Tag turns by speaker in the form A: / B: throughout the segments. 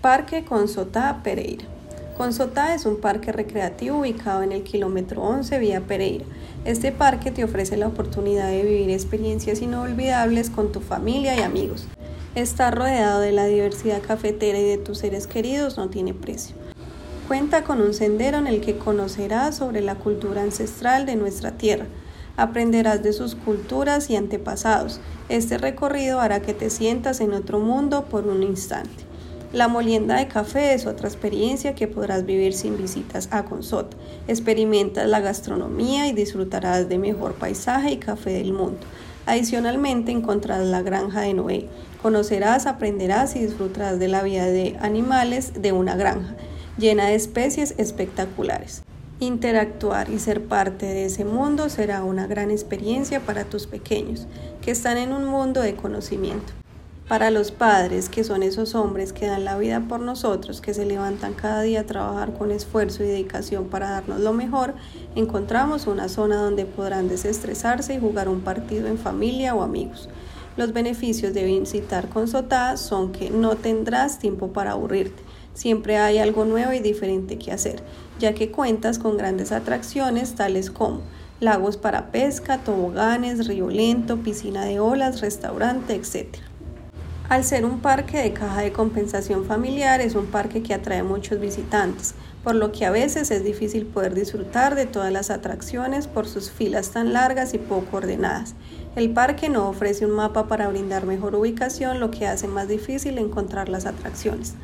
A: Parque Consotá Pereira. Consotá es un parque recreativo ubicado en el kilómetro 11 vía Pereira. Este parque te ofrece la oportunidad de vivir experiencias inolvidables con tu familia y amigos. Estar rodeado de la diversidad cafetera y de tus seres queridos no tiene precio. Cuenta con un sendero en el que conocerás sobre la cultura ancestral de nuestra tierra. Aprenderás de sus culturas y antepasados. Este recorrido hará que te sientas en otro mundo por un instante. La molienda de café es otra experiencia que podrás vivir sin visitas a Consot. Experimentas la gastronomía y disfrutarás de mejor paisaje y café del mundo. Adicionalmente encontrarás la granja de Noé. Conocerás, aprenderás y disfrutarás de la vida de animales de una granja llena de especies espectaculares. Interactuar y ser parte de ese mundo será una gran experiencia para tus pequeños, que están en un mundo de conocimiento. Para los padres, que son esos hombres que dan la vida por nosotros, que se levantan cada día a trabajar con esfuerzo y dedicación para darnos lo mejor, encontramos una zona donde podrán desestresarse y jugar un partido en familia o amigos. Los beneficios de visitar con Sotá son que no tendrás tiempo para aburrirte. Siempre hay algo nuevo y diferente que hacer, ya que cuentas con grandes atracciones tales como lagos para pesca, toboganes, río lento, piscina de olas, restaurante, etc. Al ser un parque de caja de compensación familiar, es un parque que atrae muchos visitantes, por lo que a veces es difícil poder disfrutar de todas las atracciones por sus filas tan largas y poco ordenadas. El parque no ofrece un mapa para brindar mejor ubicación, lo que hace más difícil encontrar las atracciones.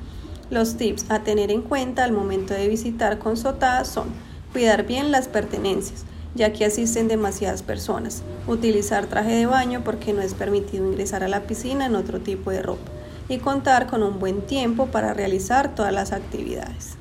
A: Los tips a tener en cuenta al momento de visitar con Sotá son cuidar bien las pertenencias, ya que asisten demasiadas personas. Utilizar traje de baño porque no es permitido ingresar a la piscina en otro tipo de ropa. Y contar con un buen tiempo para realizar todas las actividades.